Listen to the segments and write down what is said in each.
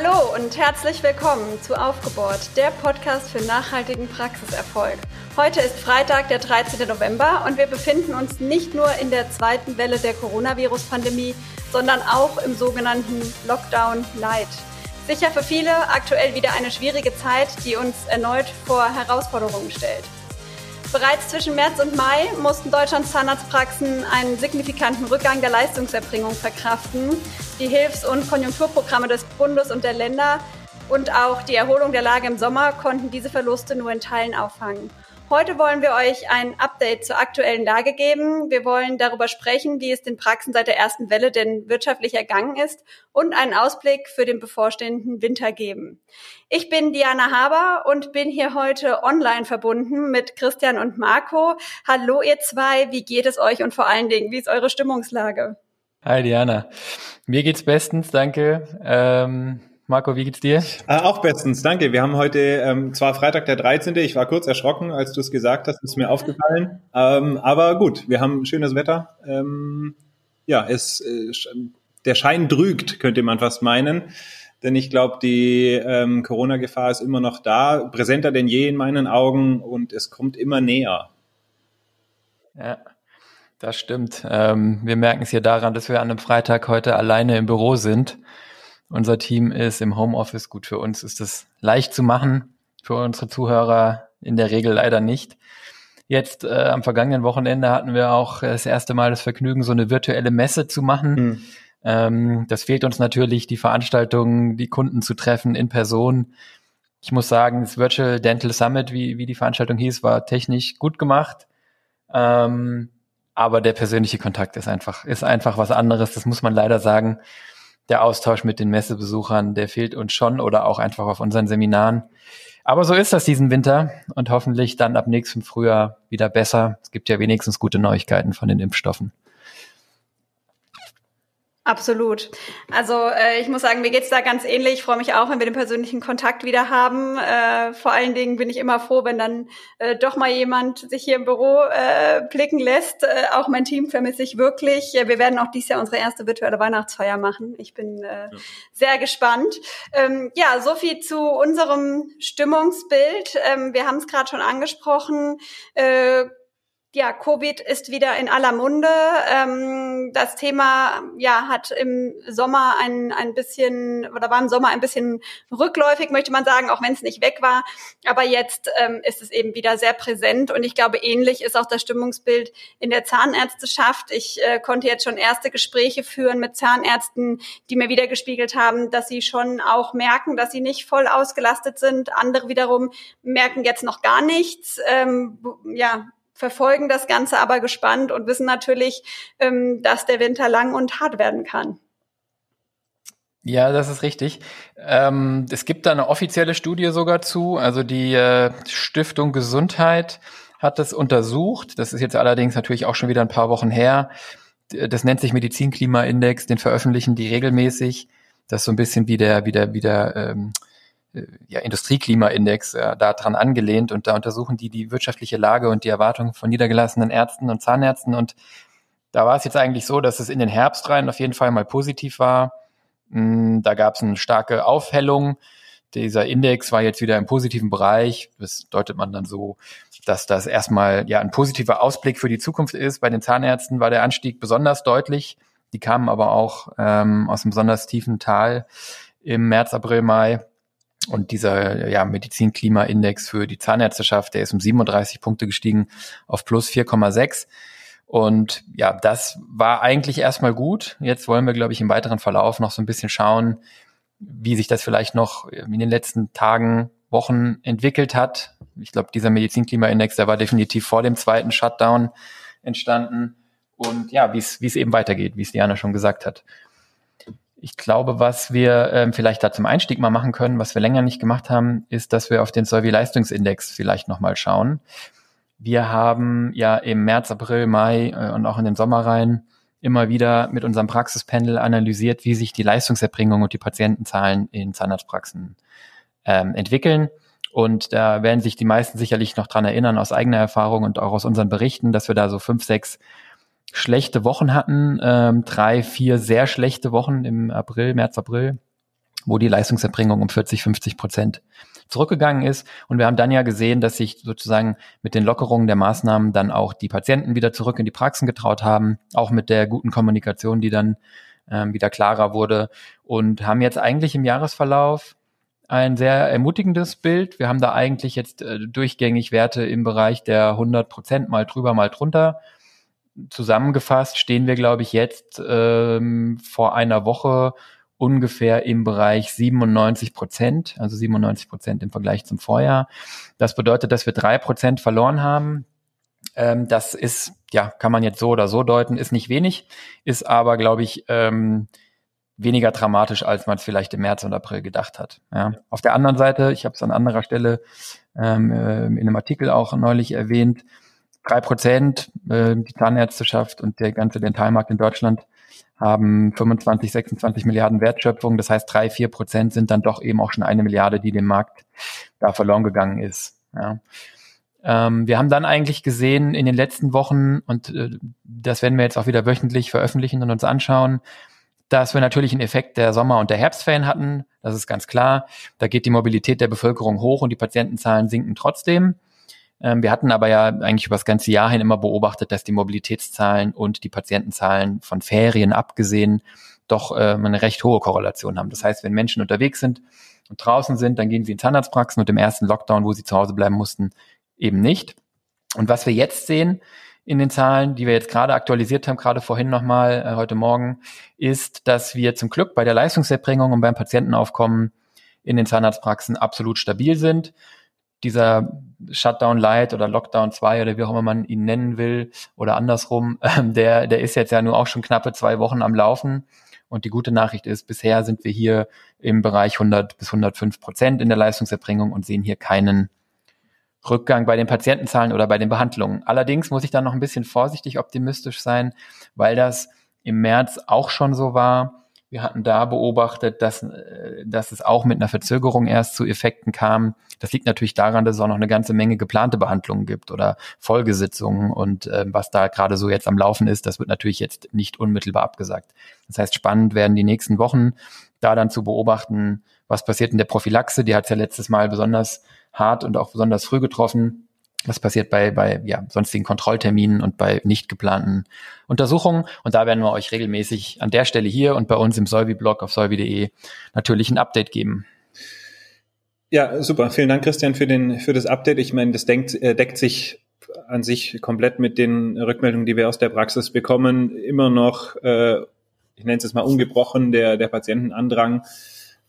Hallo und herzlich willkommen zu Aufgebohrt, der Podcast für nachhaltigen Praxiserfolg. Heute ist Freitag, der 13. November und wir befinden uns nicht nur in der zweiten Welle der Coronavirus-Pandemie, sondern auch im sogenannten Lockdown Light. Sicher für viele aktuell wieder eine schwierige Zeit, die uns erneut vor Herausforderungen stellt. Bereits zwischen März und Mai mussten Deutschlands Zahnarztpraxen einen signifikanten Rückgang der Leistungserbringung verkraften. Die Hilfs- und Konjunkturprogramme des Bundes und der Länder und auch die Erholung der Lage im Sommer konnten diese Verluste nur in Teilen auffangen. Heute wollen wir euch ein Update zur aktuellen Lage geben. Wir wollen darüber sprechen, wie es den Praxen seit der ersten Welle denn wirtschaftlich ergangen ist und einen Ausblick für den bevorstehenden Winter geben. Ich bin Diana Haber und bin hier heute online verbunden mit Christian und Marco. Hallo ihr zwei, wie geht es euch und vor allen Dingen, wie ist eure Stimmungslage? Hi Diana, mir geht's bestens, danke. Ähm Marco, wie geht's dir? Äh, auch bestens, danke. Wir haben heute ähm, zwar Freitag der 13. Ich war kurz erschrocken, als du es gesagt hast, ist mir aufgefallen. Ähm, aber gut, wir haben schönes Wetter. Ähm, ja, es, äh, der Schein trügt, könnte man fast meinen. Denn ich glaube, die ähm, Corona-Gefahr ist immer noch da, präsenter denn je in meinen Augen und es kommt immer näher. Ja, das stimmt. Ähm, wir merken es hier daran, dass wir an einem Freitag heute alleine im Büro sind unser Team ist im Homeoffice. Gut, für uns ist es leicht zu machen, für unsere Zuhörer in der Regel leider nicht. Jetzt äh, am vergangenen Wochenende hatten wir auch das erste Mal das Vergnügen, so eine virtuelle Messe zu machen. Mhm. Ähm, das fehlt uns natürlich, die Veranstaltungen, die Kunden zu treffen in Person. Ich muss sagen, das Virtual Dental Summit, wie, wie die Veranstaltung hieß, war technisch gut gemacht. Ähm, aber der persönliche Kontakt ist einfach, ist einfach was anderes. Das muss man leider sagen der Austausch mit den Messebesuchern, der fehlt uns schon oder auch einfach auf unseren Seminaren. Aber so ist das diesen Winter und hoffentlich dann ab nächstem Frühjahr wieder besser. Es gibt ja wenigstens gute Neuigkeiten von den Impfstoffen. Absolut. Also äh, ich muss sagen, mir geht's da ganz ähnlich. Ich freue mich auch, wenn wir den persönlichen Kontakt wieder haben. Äh, vor allen Dingen bin ich immer froh, wenn dann äh, doch mal jemand sich hier im Büro äh, blicken lässt. Äh, auch mein Team vermisse ich wirklich. Wir werden auch dieses Jahr unsere erste virtuelle Weihnachtsfeier machen. Ich bin äh, ja. sehr gespannt. Ähm, ja, so viel zu unserem Stimmungsbild. Ähm, wir haben es gerade schon angesprochen. Äh, ja, Covid ist wieder in aller Munde. Ähm, das Thema ja hat im Sommer ein, ein bisschen oder war im Sommer ein bisschen rückläufig, möchte man sagen, auch wenn es nicht weg war. Aber jetzt ähm, ist es eben wieder sehr präsent und ich glaube, ähnlich ist auch das Stimmungsbild in der Zahnärzteschaft. Ich äh, konnte jetzt schon erste Gespräche führen mit Zahnärzten, die mir wieder gespiegelt haben, dass sie schon auch merken, dass sie nicht voll ausgelastet sind. Andere wiederum merken jetzt noch gar nichts. Ähm, ja, verfolgen das Ganze aber gespannt und wissen natürlich, ähm, dass der Winter lang und hart werden kann. Ja, das ist richtig. Ähm, es gibt da eine offizielle Studie sogar zu. Also die äh, Stiftung Gesundheit hat das untersucht. Das ist jetzt allerdings natürlich auch schon wieder ein paar Wochen her. Das nennt sich Medizinklimaindex. Den veröffentlichen die regelmäßig. Das ist so ein bisschen wie der, wie der, wie der ähm, äh, ja, Industrieklimaindex äh, daran angelehnt und da untersuchen die die wirtschaftliche Lage und die Erwartungen von niedergelassenen Ärzten und Zahnärzten und da war es jetzt eigentlich so, dass es in den Herbst rein auf jeden Fall mal positiv war. Mm, da gab es eine starke Aufhellung. Dieser Index war jetzt wieder im positiven Bereich. Das deutet man dann so, dass das erstmal ja ein positiver Ausblick für die Zukunft ist. Bei den Zahnärzten war der Anstieg besonders deutlich. Die kamen aber auch ähm, aus einem besonders tiefen Tal im März, April, Mai. Und dieser ja, Medizin-Klima-Index für die Zahnärzteschaft, der ist um 37 Punkte gestiegen auf plus 4,6. Und ja, das war eigentlich erstmal gut. Jetzt wollen wir, glaube ich, im weiteren Verlauf noch so ein bisschen schauen, wie sich das vielleicht noch in den letzten Tagen, Wochen entwickelt hat. Ich glaube, dieser Medizin-Klima-Index, der war definitiv vor dem zweiten Shutdown entstanden. Und ja, wie es wie es eben weitergeht, wie es Diana schon gesagt hat. Ich glaube, was wir ähm, vielleicht da zum Einstieg mal machen können, was wir länger nicht gemacht haben, ist, dass wir auf den Survey-Leistungsindex vielleicht nochmal schauen. Wir haben ja im März, April, Mai äh, und auch in den Sommer rein immer wieder mit unserem Praxispanel analysiert, wie sich die Leistungserbringung und die Patientenzahlen in Zahnarztpraxen ähm, entwickeln. Und da werden sich die meisten sicherlich noch dran erinnern aus eigener Erfahrung und auch aus unseren Berichten, dass wir da so fünf, sechs schlechte Wochen hatten, ähm, drei, vier sehr schlechte Wochen im April, März, April, wo die Leistungserbringung um 40, 50 Prozent zurückgegangen ist. Und wir haben dann ja gesehen, dass sich sozusagen mit den Lockerungen der Maßnahmen dann auch die Patienten wieder zurück in die Praxen getraut haben, auch mit der guten Kommunikation, die dann ähm, wieder klarer wurde und haben jetzt eigentlich im Jahresverlauf ein sehr ermutigendes Bild. Wir haben da eigentlich jetzt äh, durchgängig Werte im Bereich der 100 Prozent mal drüber, mal drunter. Zusammengefasst stehen wir, glaube ich, jetzt ähm, vor einer Woche ungefähr im Bereich 97 Prozent, also 97 Prozent im Vergleich zum Vorjahr. Das bedeutet, dass wir drei Prozent verloren haben. Ähm, das ist, ja, kann man jetzt so oder so deuten, ist nicht wenig, ist aber, glaube ich, ähm, weniger dramatisch, als man es vielleicht im März und April gedacht hat. Ja. Auf der anderen Seite, ich habe es an anderer Stelle ähm, äh, in einem Artikel auch neulich erwähnt, drei Prozent, äh, die Zahnärzteschaft und der ganze Dentalmarkt in Deutschland haben 25, 26 Milliarden Wertschöpfung. Das heißt, drei, vier Prozent sind dann doch eben auch schon eine Milliarde, die dem Markt da verloren gegangen ist. Ja. Ähm, wir haben dann eigentlich gesehen in den letzten Wochen, und äh, das werden wir jetzt auch wieder wöchentlich veröffentlichen und uns anschauen, dass wir natürlich einen Effekt der Sommer- und der Herbstferien hatten. Das ist ganz klar. Da geht die Mobilität der Bevölkerung hoch und die Patientenzahlen sinken trotzdem. Ähm, wir hatten aber ja eigentlich über das ganze Jahr hin immer beobachtet, dass die Mobilitätszahlen und die Patientenzahlen von Ferien abgesehen doch ähm, eine recht hohe Korrelation haben. Das heißt, wenn Menschen unterwegs sind und draußen sind, dann gehen sie in Zahnarztpraxen und im ersten Lockdown, wo sie zu Hause bleiben mussten, eben nicht. Und was wir jetzt sehen in den Zahlen, die wir jetzt gerade aktualisiert haben, gerade vorhin nochmal, äh, heute Morgen, ist, dass wir zum Glück bei der Leistungserbringung und beim Patientenaufkommen in den Zahnarztpraxen absolut stabil sind dieser Shutdown Light oder Lockdown 2 oder wie auch immer man ihn nennen will oder andersrum, ähm, der, der ist jetzt ja nur auch schon knappe zwei Wochen am Laufen. Und die gute Nachricht ist, bisher sind wir hier im Bereich 100 bis 105 Prozent in der Leistungserbringung und sehen hier keinen Rückgang bei den Patientenzahlen oder bei den Behandlungen. Allerdings muss ich da noch ein bisschen vorsichtig optimistisch sein, weil das im März auch schon so war wir hatten da beobachtet, dass, äh, dass es auch mit einer Verzögerung erst zu Effekten kam. Das liegt natürlich daran, dass es auch noch eine ganze Menge geplante Behandlungen gibt oder Folgesitzungen und äh, was da gerade so jetzt am Laufen ist, das wird natürlich jetzt nicht unmittelbar abgesagt. Das heißt, spannend werden die nächsten Wochen da dann zu beobachten, was passiert in der Prophylaxe. Die hat es ja letztes Mal besonders hart und auch besonders früh getroffen was passiert bei, bei ja, sonstigen Kontrollterminen und bei nicht geplanten Untersuchungen. Und da werden wir euch regelmäßig an der Stelle hier und bei uns im Solvi-Blog auf solvi.de natürlich ein Update geben. Ja, super. Vielen Dank, Christian, für, den, für das Update. Ich meine, das denkt, äh, deckt sich an sich komplett mit den Rückmeldungen, die wir aus der Praxis bekommen. Immer noch, äh, ich nenne es jetzt mal ungebrochen, der, der Patientenandrang.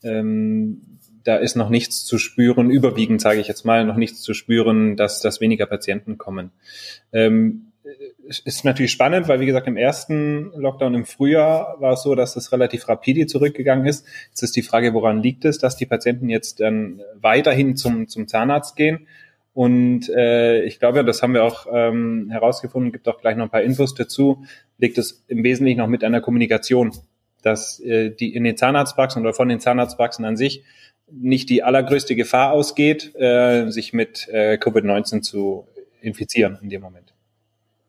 Ähm, da ist noch nichts zu spüren, überwiegend sage ich jetzt mal, noch nichts zu spüren, dass, dass weniger Patienten kommen. Ähm, ist natürlich spannend, weil wie gesagt, im ersten Lockdown im Frühjahr war es so, dass es relativ rapide zurückgegangen ist. Jetzt ist die Frage, woran liegt es, dass die Patienten jetzt dann weiterhin zum, zum Zahnarzt gehen? Und äh, ich glaube, das haben wir auch ähm, herausgefunden, gibt auch gleich noch ein paar Infos dazu, liegt es im Wesentlichen noch mit einer Kommunikation, dass äh, die in den Zahnarztpraxen oder von den Zahnarztpraxen an sich nicht die allergrößte Gefahr ausgeht, äh, sich mit äh, Covid-19 zu infizieren in dem Moment.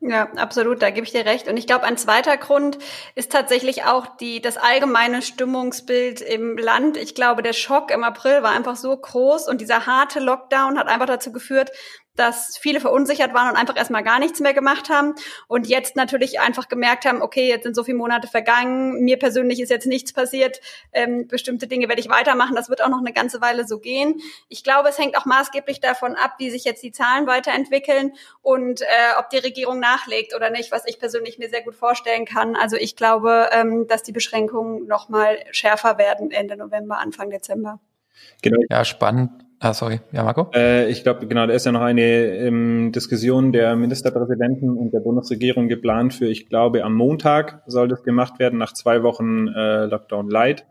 Ja, absolut, da gebe ich dir recht. Und ich glaube, ein zweiter Grund ist tatsächlich auch die, das allgemeine Stimmungsbild im Land. Ich glaube, der Schock im April war einfach so groß und dieser harte Lockdown hat einfach dazu geführt, dass viele verunsichert waren und einfach erstmal gar nichts mehr gemacht haben und jetzt natürlich einfach gemerkt haben, okay, jetzt sind so viele Monate vergangen, mir persönlich ist jetzt nichts passiert, ähm, bestimmte Dinge werde ich weitermachen, das wird auch noch eine ganze Weile so gehen. Ich glaube, es hängt auch maßgeblich davon ab, wie sich jetzt die Zahlen weiterentwickeln und äh, ob die Regierung nachlegt oder nicht, was ich persönlich mir sehr gut vorstellen kann. Also ich glaube, ähm, dass die Beschränkungen noch mal schärfer werden Ende November, Anfang Dezember. Genau. Ja, spannend Ah, sorry. Ja, Marco? Äh, ich glaube, genau, da ist ja noch eine ähm, Diskussion der Ministerpräsidenten und der Bundesregierung geplant für, ich glaube, am Montag soll das gemacht werden, nach zwei Wochen äh, Lockdown Light.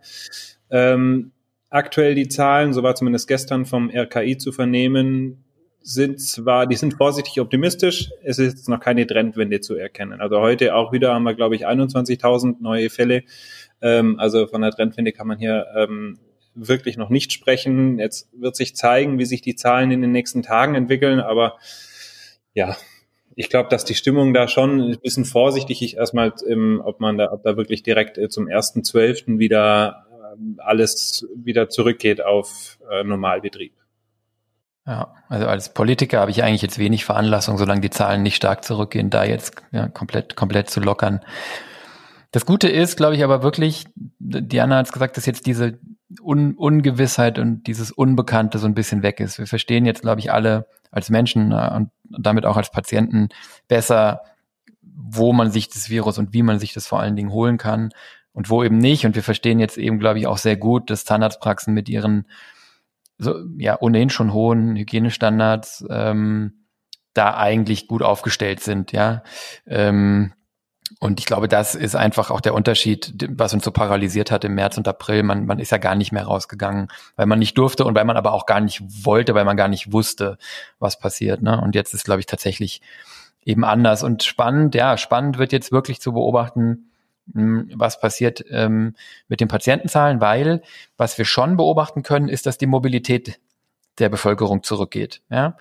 Ähm, aktuell die Zahlen, so war zumindest gestern vom RKI zu vernehmen, sind zwar, die sind vorsichtig optimistisch, es ist jetzt noch keine Trendwende zu erkennen. Also heute auch wieder haben wir, glaube ich, 21.000 neue Fälle. Ähm, also von der Trendwende kann man hier ähm, wirklich noch nicht sprechen. Jetzt wird sich zeigen, wie sich die Zahlen in den nächsten Tagen entwickeln, aber ja, ich glaube, dass die Stimmung da schon ein bisschen vorsichtig ist, erstmal, ähm, ob man da, ob da wirklich direkt äh, zum ersten Zwölften wieder alles wieder zurückgeht auf äh, Normalbetrieb. Ja, also als Politiker habe ich eigentlich jetzt wenig Veranlassung, solange die Zahlen nicht stark zurückgehen, da jetzt ja, komplett, komplett zu lockern. Das Gute ist, glaube ich, aber wirklich, Diana hat es gesagt, dass jetzt diese Un Ungewissheit und dieses Unbekannte so ein bisschen weg ist. Wir verstehen jetzt, glaube ich, alle als Menschen äh, und damit auch als Patienten besser, wo man sich das Virus und wie man sich das vor allen Dingen holen kann und wo eben nicht. Und wir verstehen jetzt eben, glaube ich, auch sehr gut, dass Zahnarztpraxen mit ihren so, ja, ohnehin schon hohen Hygienestandards ähm, da eigentlich gut aufgestellt sind, ja. Ähm, und ich glaube, das ist einfach auch der Unterschied, was uns so paralysiert hat im März und April. Man, man ist ja gar nicht mehr rausgegangen, weil man nicht durfte und weil man aber auch gar nicht wollte, weil man gar nicht wusste, was passiert. Ne? Und jetzt ist, glaube ich, tatsächlich eben anders. Und spannend, ja, spannend wird jetzt wirklich zu beobachten, hm, was passiert ähm, mit den Patientenzahlen, weil was wir schon beobachten können, ist, dass die Mobilität der Bevölkerung zurückgeht. Ja?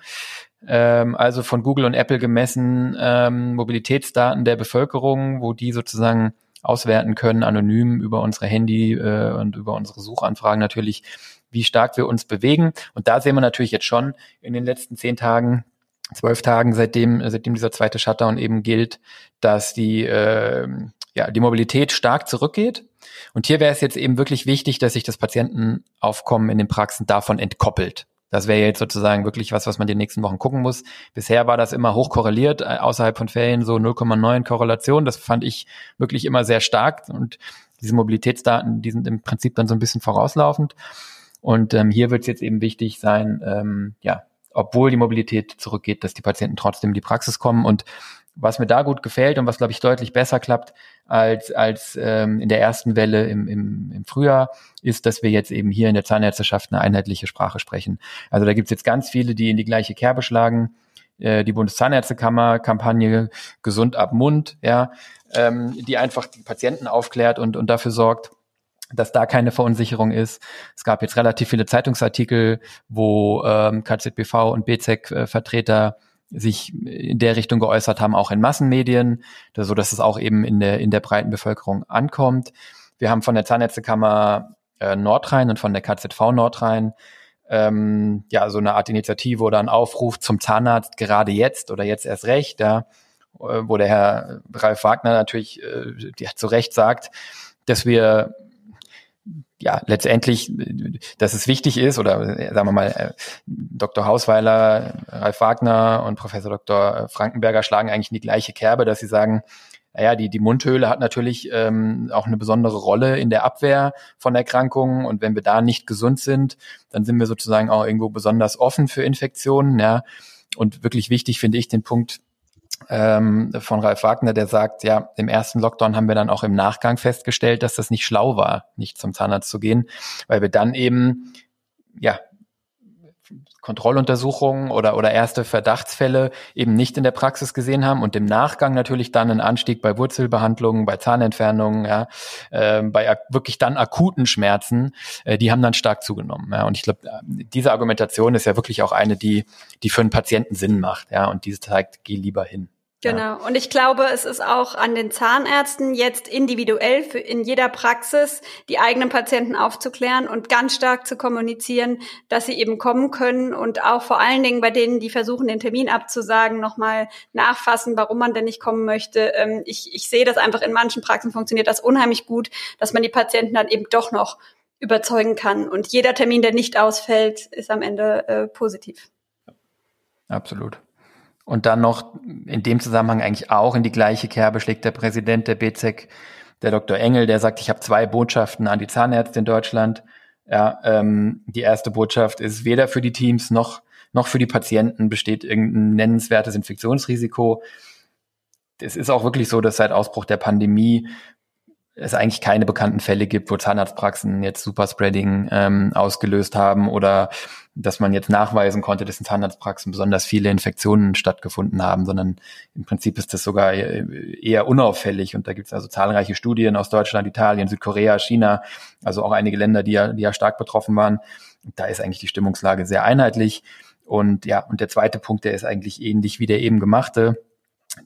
Ähm, also von Google und Apple gemessen ähm, Mobilitätsdaten der Bevölkerung, wo die sozusagen auswerten können, anonym über unsere Handy äh, und über unsere Suchanfragen natürlich, wie stark wir uns bewegen. Und da sehen wir natürlich jetzt schon in den letzten zehn Tagen, zwölf Tagen, seitdem, seitdem dieser zweite Shutdown eben gilt, dass die äh, ja, die Mobilität stark zurückgeht. Und hier wäre es jetzt eben wirklich wichtig, dass sich das Patientenaufkommen in den Praxen davon entkoppelt. Das wäre jetzt sozusagen wirklich was, was man die nächsten Wochen gucken muss. Bisher war das immer hoch korreliert, äh, außerhalb von Ferien so 0,9 Korrelation. Das fand ich wirklich immer sehr stark. Und diese Mobilitätsdaten, die sind im Prinzip dann so ein bisschen vorauslaufend. Und ähm, hier wird es jetzt eben wichtig sein, ähm, ja, obwohl die Mobilität zurückgeht, dass die Patienten trotzdem in die Praxis kommen. Und was mir da gut gefällt und was, glaube ich, deutlich besser klappt als, als ähm, in der ersten Welle im, im, im Frühjahr, ist, dass wir jetzt eben hier in der Zahnärzteschaft eine einheitliche Sprache sprechen. Also da gibt es jetzt ganz viele, die in die gleiche Kerbe schlagen. Äh, die Bundeszahnärztekammer, Kampagne Gesund ab Mund, ja, ähm, die einfach die Patienten aufklärt und, und dafür sorgt, dass da keine Verunsicherung ist. Es gab jetzt relativ viele Zeitungsartikel, wo ähm, KZBV und BZEC-Vertreter äh, sich in der Richtung geäußert haben, auch in Massenmedien, so dass es auch eben in der, in der breiten Bevölkerung ankommt. Wir haben von der Zahnärztekammer äh, Nordrhein und von der KZV Nordrhein ähm, ja so eine Art Initiative oder ein Aufruf zum Zahnarzt gerade jetzt oder jetzt erst recht, ja, äh, wo der Herr Ralf Wagner natürlich äh, ja, zu Recht sagt, dass wir ja, letztendlich, dass es wichtig ist, oder sagen wir mal, äh, Dr. Hausweiler, Ralf Wagner und Professor Dr. Frankenberger schlagen eigentlich in die gleiche Kerbe, dass sie sagen, naja, die, die Mundhöhle hat natürlich ähm, auch eine besondere Rolle in der Abwehr von Erkrankungen und wenn wir da nicht gesund sind, dann sind wir sozusagen auch irgendwo besonders offen für Infektionen, ja. Und wirklich wichtig finde ich den Punkt, ähm, von Ralf Wagner, der sagt, ja, im ersten Lockdown haben wir dann auch im Nachgang festgestellt, dass das nicht schlau war, nicht zum Zahnarzt zu gehen, weil wir dann eben, ja, Kontrolluntersuchungen oder, oder erste Verdachtsfälle eben nicht in der Praxis gesehen haben und im Nachgang natürlich dann einen Anstieg bei Wurzelbehandlungen, bei Zahnentfernungen, ja, äh, bei wirklich dann akuten Schmerzen, äh, die haben dann stark zugenommen. Ja. Und ich glaube, diese Argumentation ist ja wirklich auch eine, die, die für einen Patienten Sinn macht, ja, und diese zeigt, geh lieber hin. Genau. Und ich glaube, es ist auch an den Zahnärzten jetzt individuell für in jeder Praxis die eigenen Patienten aufzuklären und ganz stark zu kommunizieren, dass sie eben kommen können und auch vor allen Dingen bei denen, die versuchen, den Termin abzusagen, nochmal nachfassen, warum man denn nicht kommen möchte. Ähm, ich, ich sehe das einfach in manchen Praxen funktioniert das unheimlich gut, dass man die Patienten dann eben doch noch überzeugen kann. Und jeder Termin, der nicht ausfällt, ist am Ende äh, positiv. Absolut. Und dann noch in dem Zusammenhang eigentlich auch in die gleiche Kerbe schlägt der Präsident der BZEC, der Dr. Engel, der sagt, ich habe zwei Botschaften an die Zahnärzte in Deutschland. Ja, ähm, die erste Botschaft ist, weder für die Teams noch, noch für die Patienten besteht irgendein nennenswertes Infektionsrisiko. Es ist auch wirklich so, dass seit Ausbruch der Pandemie es eigentlich keine bekannten Fälle gibt, wo Zahnarztpraxen jetzt Superspreading ähm, ausgelöst haben oder dass man jetzt nachweisen konnte, dass in Zahnarztpraxen besonders viele Infektionen stattgefunden haben, sondern im Prinzip ist das sogar eher unauffällig. Und da gibt es also zahlreiche Studien aus Deutschland, Italien, Südkorea, China, also auch einige Länder, die ja, die ja stark betroffen waren. Da ist eigentlich die Stimmungslage sehr einheitlich. Und ja, und der zweite Punkt, der ist eigentlich ähnlich wie der eben gemachte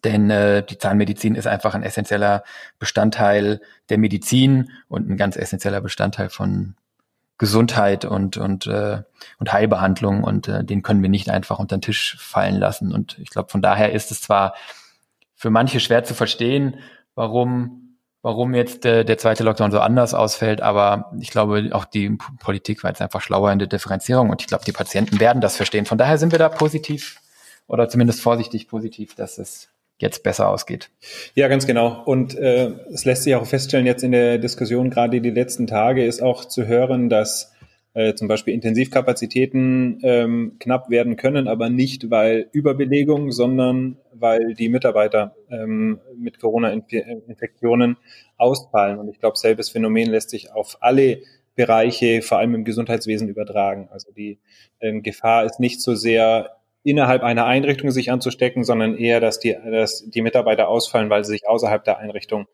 Denn äh, die Zahnmedizin ist einfach ein essentieller Bestandteil der Medizin und ein ganz essentieller Bestandteil von Gesundheit und und äh, und Heilbehandlung und äh, den können wir nicht einfach unter den Tisch fallen lassen. Und ich glaube, von daher ist es zwar für manche schwer zu verstehen, warum warum jetzt äh, der zweite Lockdown so anders ausfällt, aber ich glaube, auch die Politik war jetzt einfach schlauer in der Differenzierung und ich glaube, die Patienten werden das verstehen. Von daher sind wir da positiv oder zumindest vorsichtig positiv, dass es jetzt besser ausgeht. Ja, ganz genau. Und äh, es lässt sich auch feststellen, jetzt in der Diskussion, gerade die letzten Tage, ist auch zu hören, dass äh, zum Beispiel Intensivkapazitäten ähm, knapp werden können, aber nicht weil Überbelegung, sondern weil die Mitarbeiter ähm, mit Corona-Infektionen ausfallen. Und ich glaube, selbes Phänomen lässt sich auf alle Bereiche, vor allem im Gesundheitswesen, übertragen. Also die ähm, Gefahr ist nicht so sehr innerhalb einer Einrichtung sich anzustecken, sondern eher, dass die, dass die Mitarbeiter ausfallen, weil sie sich außerhalb der Einrichtung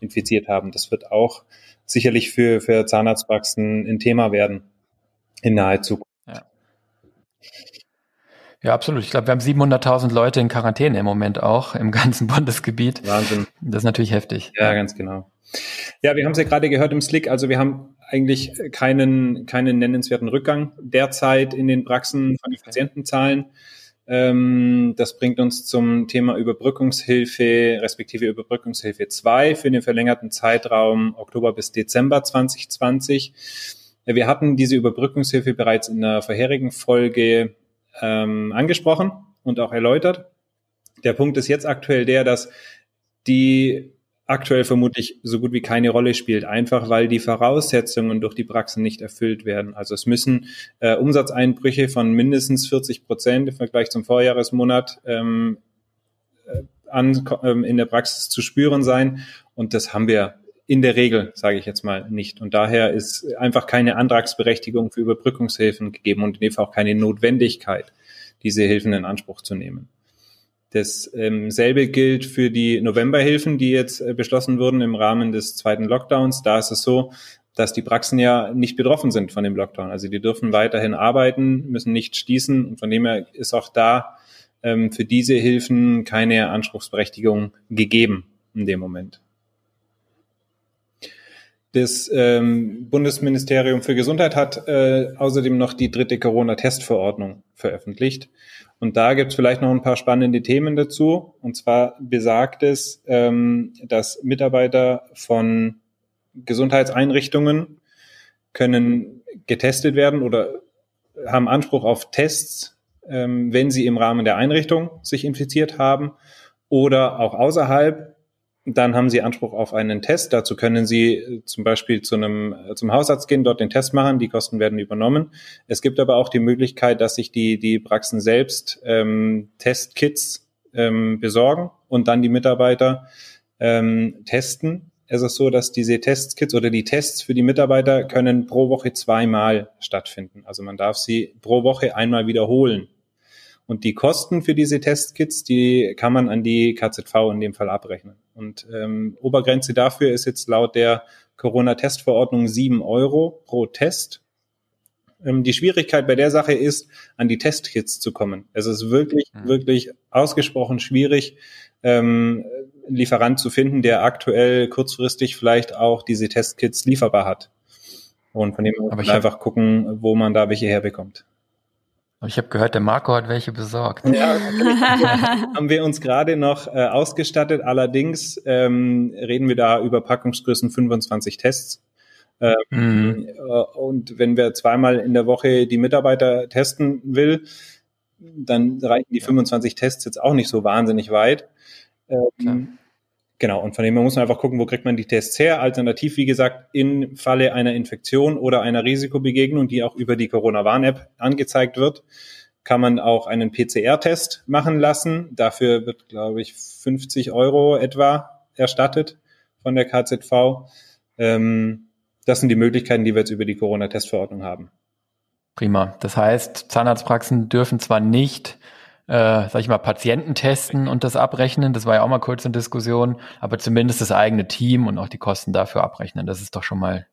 infiziert haben. Das wird auch sicherlich für, für Zahnarztpraxen ein Thema werden in naher Zukunft. Ja. Absolut. Ich glaube, wir haben 700.000 Leute in Quarantäne im Moment auch im ganzen Bundesgebiet. Wahnsinn. Das ist natürlich heftig. Ja, ganz genau. Ja, wir haben es ja gerade gehört im Slick. Also wir haben eigentlich keinen, keinen nennenswerten Rückgang derzeit in den Praxen von den Patientenzahlen. Ähm, das bringt uns zum Thema Überbrückungshilfe, respektive Überbrückungshilfe 2 für den verlängerten Zeitraum Oktober bis Dezember 2020. Wir hatten diese Überbrückungshilfe bereits in der vorherigen Folge ähm, angesprochen und auch erläutert. Der Punkt ist jetzt aktuell der, dass die aktuell vermutlich so gut wie keine Rolle spielt, einfach weil die Voraussetzungen durch die Praxen nicht erfüllt werden. Also es müssen äh, Umsatzeinbrüche von mindestens 40 Prozent im Vergleich zum Vorjahresmonat ähm, äh, an, ähm, in der Praxis zu spüren sein. Und das haben wir in der Regel, sage ich jetzt mal, nicht. Und daher ist einfach keine Antragsberechtigung für Überbrückungshilfen gegeben und in dem Fall auch keine Notwendigkeit, diese Hilfen in Anspruch zu nehmen. Dasselbe ähm, gilt für die Novemberhilfen, die jetzt äh, beschlossen wurden im Rahmen des zweiten Lockdowns. Da ist es so, dass die Praxen ja nicht betroffen sind von dem Lockdown. Also die dürfen weiterhin arbeiten, müssen nicht schließen und von dem her ist auch da ähm, für diese Hilfen keine Anspruchsberechtigung gegeben in dem Moment. Das ähm, Bundesministerium für Gesundheit hat äh, außerdem noch die dritte Corona-Testverordnung veröffentlicht. Und da gibt es vielleicht noch ein paar spannende Themen dazu. Und zwar besagt es, ähm, dass Mitarbeiter von Gesundheitseinrichtungen können getestet werden oder haben Anspruch auf Tests, ähm, wenn sie im Rahmen der Einrichtung sich infiziert haben oder auch außerhalb. Dann haben Sie Anspruch auf einen Test. Dazu können Sie äh, zum Beispiel zu einem, äh, zum Hausarzt gehen, dort den Test machen. Die Kosten werden übernommen. Es gibt aber auch die Möglichkeit, dass sich die, die Praxen selbst ähm, Testkits ähm, besorgen und dann die Mitarbeiter ähm, testen. Es ist so, dass diese Testkits oder die Tests für die Mitarbeiter können pro Woche zweimal stattfinden. Also man darf sie pro Woche einmal wiederholen. Und die Kosten für diese Testkits, die kann man an die KZV in dem Fall abrechnen. Und ähm, Obergrenze dafür ist jetzt laut der Corona-Testverordnung sieben Euro pro Test. Ähm, die Schwierigkeit bei der Sache ist, an die Testkits zu kommen. Es ist wirklich, mhm. wirklich ausgesprochen schwierig, ähm, Lieferant zu finden, der aktuell kurzfristig vielleicht auch diese Testkits lieferbar hat. Und von dem muss man einfach gucken, wo man da welche herbekommt. Ich habe gehört, der Marco hat welche besorgt. Ja, haben wir uns gerade noch äh, ausgestattet. Allerdings ähm, reden wir da über Packungsgrößen 25 Tests. Ähm, mhm. äh, und wenn wir zweimal in der Woche die Mitarbeiter testen will, dann reichen die 25 Tests jetzt auch nicht so wahnsinnig weit. Ähm, Genau, und von dem her muss man einfach gucken, wo kriegt man die Tests her. Alternativ, wie gesagt, im Falle einer Infektion oder einer Risikobegegnung, die auch über die Corona-Warn-App angezeigt wird, kann man auch einen PCR-Test machen lassen. Dafür wird, glaube ich, 50 Euro etwa erstattet von der KZV. Ähm, das sind die Möglichkeiten, die wir jetzt über die Corona-Testverordnung haben. Prima. Das heißt, Zahnarztpraxen dürfen zwar nicht äh, sag ich mal, Patienten testen und das abrechnen. Das war ja auch mal kurz in Diskussion, aber zumindest das eigene Team und auch die Kosten dafür abrechnen. Das ist doch schon mal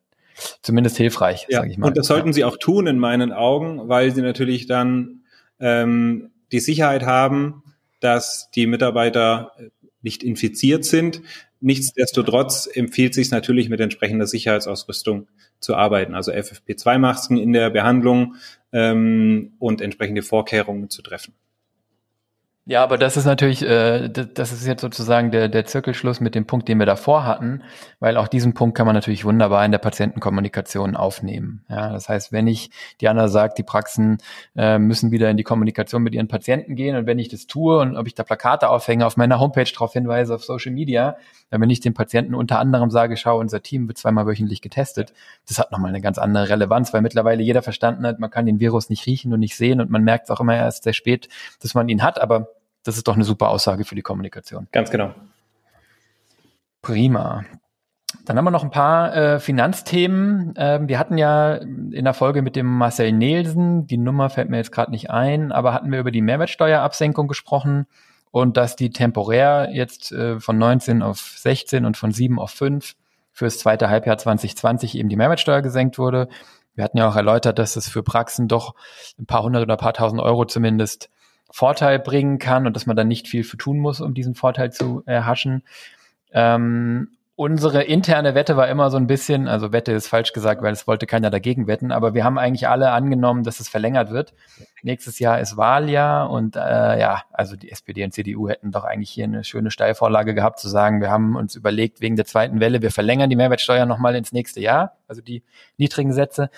zumindest hilfreich, ja, sage ich mal. Und das sollten. Sie auch tun in meinen Augen, weil Sie natürlich dann ähm, die Sicherheit haben, dass die Mitarbeiter nicht infiziert sind. Nichtsdestotrotz empfiehlt sich natürlich mit entsprechender Sicherheitsausrüstung zu arbeiten, also FFP2-Masken in der Behandlung ähm, und entsprechende Vorkehrungen zu treffen. Ja, aber das ist natürlich, äh, das ist jetzt sozusagen der, der Zirkelschluss mit dem Punkt, den wir davor hatten, weil auch diesen Punkt kann man natürlich wunderbar in der Patientenkommunikation aufnehmen. Ja, das heißt, wenn ich, die Anna sagt, die Praxen äh, müssen wieder in die Kommunikation mit ihren Patienten gehen und wenn ich das tue und ob ich da Plakate aufhänge, auf meiner Homepage darauf hinweise, auf Social Media, dann wenn ich den Patienten unter anderem sage, schau, unser Team wird zweimal wöchentlich getestet, das hat nochmal eine ganz andere Relevanz, weil mittlerweile jeder verstanden hat, man kann den Virus nicht riechen und nicht sehen und man merkt es auch immer erst sehr spät, dass man ihn hat, aber das ist doch eine super Aussage für die Kommunikation. Ganz genau. Prima. Dann haben wir noch ein paar äh, Finanzthemen. Ähm, wir hatten ja in der Folge mit dem Marcel Nielsen, die Nummer fällt mir jetzt gerade nicht ein, aber hatten wir über die Mehrwertsteuerabsenkung gesprochen und dass die temporär jetzt äh, von 19 auf 16 und von 7 auf 5 fürs zweite Halbjahr 2020 eben die Mehrwertsteuer gesenkt wurde. Wir hatten ja auch erläutert, dass es für Praxen doch ein paar hundert oder ein paar tausend Euro zumindest Vorteil bringen kann und dass man dann nicht viel für tun muss, um diesen Vorteil zu erhaschen. Ähm, unsere interne Wette war immer so ein bisschen, also Wette ist falsch gesagt, weil es wollte keiner dagegen wetten, aber wir haben eigentlich alle angenommen, dass es verlängert wird. Nächstes Jahr ist Wahljahr und äh, ja, also die SPD und CDU hätten doch eigentlich hier eine schöne Steilvorlage gehabt, zu sagen, wir haben uns überlegt, wegen der zweiten Welle, wir verlängern die Mehrwertsteuer nochmal ins nächste Jahr, also die niedrigen Sätze.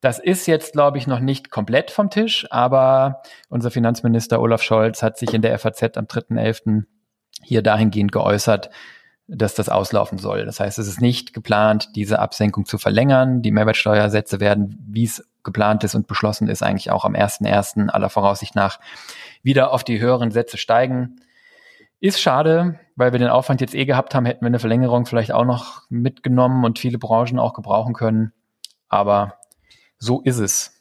Das ist jetzt, glaube ich, noch nicht komplett vom Tisch, aber unser Finanzminister Olaf Scholz hat sich in der FAZ am 3.11. hier dahingehend geäußert, dass das auslaufen soll. Das heißt, es ist nicht geplant, diese Absenkung zu verlängern. Die Mehrwertsteuersätze werden, wie es geplant ist und beschlossen ist, eigentlich auch am 1.1. aller Voraussicht nach wieder auf die höheren Sätze steigen. Ist schade, weil wir den Aufwand jetzt eh gehabt haben, hätten wir eine Verlängerung vielleicht auch noch mitgenommen und viele Branchen auch gebrauchen können. Aber so ist es.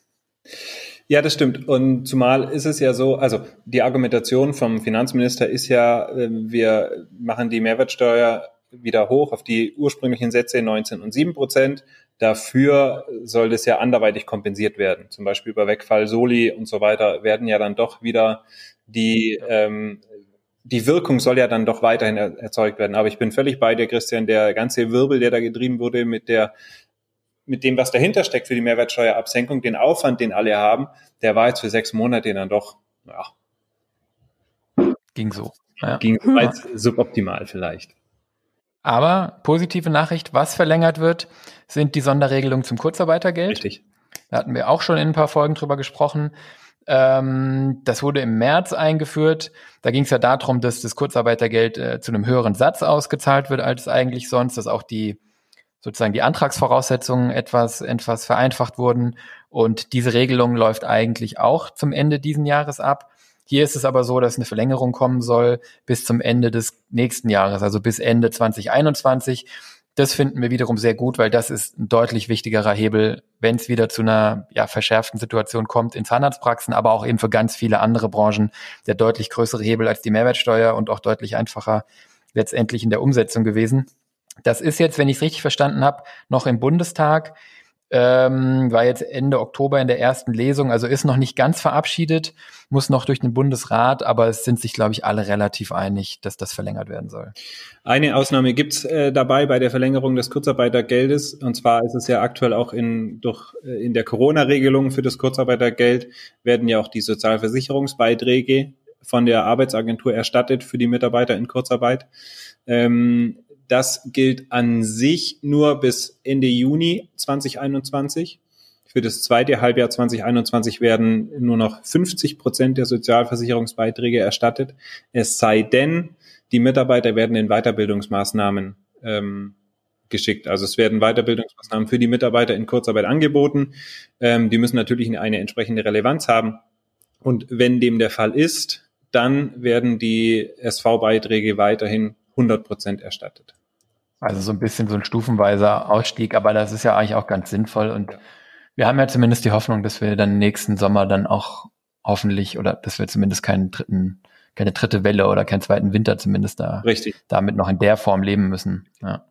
Ja, das stimmt. Und zumal ist es ja so, also die Argumentation vom Finanzminister ist ja, ähm, wir machen die Mehrwertsteuer wieder hoch auf die ursprünglichen Sätze 19 und 7 Prozent. Dafür soll das ja anderweitig kompensiert werden. Zum Beispiel über Wegfall Soli und so weiter werden ja dann doch wieder die, ähm, die Wirkung soll ja dann doch weiterhin erzeugt werden. Aber ich bin völlig bei dir, Christian. Der ganze Wirbel, der da getrieben wurde mit der mit dem, was dahinter steckt für die Mehrwertsteuerabsenkung, den Aufwand, den alle haben, der war jetzt für sechs Monate dann doch, ja. Ging so. Ja. Ging weit suboptimal vielleicht. Aber positive Nachricht, was verlängert wird, sind die Sonderregelungen zum Kurzarbeitergeld. Richtig. Da hatten wir auch schon in ein paar Folgen drüber gesprochen. Ähm, das wurde im März eingeführt. Da ging es ja darum, dass das Kurzarbeitergeld äh, zu einem höheren Satz ausgezahlt wird als eigentlich sonst, dass auch die sozusagen die Antragsvoraussetzungen etwas, etwas vereinfacht wurden. Und diese Regelung läuft eigentlich auch zum Ende diesen Jahres ab. Hier ist es aber so, dass eine Verlängerung kommen soll bis zum Ende des nächsten Jahres, also bis Ende 2021. Das finden wir wiederum sehr gut, weil das ist ein deutlich wichtigerer Hebel, wenn es wieder zu einer ja, verschärften Situation kommt in Zahnarztpraxen, aber auch eben für ganz viele andere Branchen der deutlich größere Hebel als die Mehrwertsteuer und auch deutlich einfacher letztendlich in der Umsetzung gewesen. Das ist jetzt, wenn ich es richtig verstanden habe, noch im Bundestag. Ähm, war jetzt Ende Oktober in der ersten Lesung, also ist noch nicht ganz verabschiedet, muss noch durch den Bundesrat, aber es sind sich, glaube ich, alle relativ einig, dass das verlängert werden soll. Eine Ausnahme gibt's äh, dabei bei der Verlängerung des Kurzarbeitergeldes, und zwar ist es ja aktuell auch in, durch, äh, in der Corona-Regelung für das Kurzarbeitergeld werden ja auch die Sozialversicherungsbeiträge von der Arbeitsagentur erstattet für die Mitarbeiter in Kurzarbeit. Ähm, das gilt an sich nur bis Ende Juni 2021. Für das zweite Halbjahr 2021 werden nur noch 50 Prozent der Sozialversicherungsbeiträge erstattet. Es sei denn, die Mitarbeiter werden in Weiterbildungsmaßnahmen ähm, geschickt. Also es werden Weiterbildungsmaßnahmen für die Mitarbeiter in Kurzarbeit angeboten. Ähm, die müssen natürlich eine entsprechende Relevanz haben. Und wenn dem der Fall ist, dann werden die SV-Beiträge weiterhin 100 Prozent erstattet. Also so ein bisschen so ein stufenweiser Ausstieg, aber das ist ja eigentlich auch ganz sinnvoll und wir haben ja zumindest die Hoffnung, dass wir dann nächsten Sommer dann auch hoffentlich oder dass wir zumindest keinen dritten, keine dritte Welle oder keinen zweiten Winter zumindest da Richtig. damit noch in der Form leben müssen. Ja.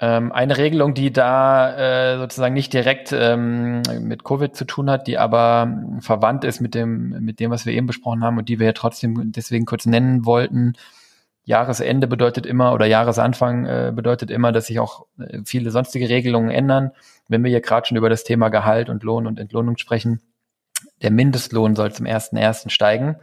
Ähm, eine Regelung, die da äh, sozusagen nicht direkt ähm, mit Covid zu tun hat, die aber verwandt ist mit dem, mit dem, was wir eben besprochen haben und die wir ja trotzdem deswegen kurz nennen wollten. Jahresende bedeutet immer oder Jahresanfang äh, bedeutet immer, dass sich auch äh, viele sonstige Regelungen ändern. Wenn wir hier gerade schon über das Thema Gehalt und Lohn und Entlohnung sprechen, der Mindestlohn soll zum 1.1. steigen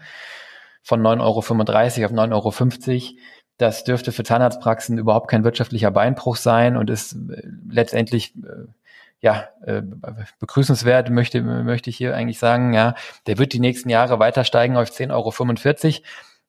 von 9,35 Euro auf 9,50 Euro. Das dürfte für Zahnarztpraxen überhaupt kein wirtschaftlicher Beinbruch sein und ist äh, letztendlich äh, ja, begrüßenswert, möchte, möchte ich hier eigentlich sagen, ja, der wird die nächsten Jahre weiter steigen auf 10,45 Euro.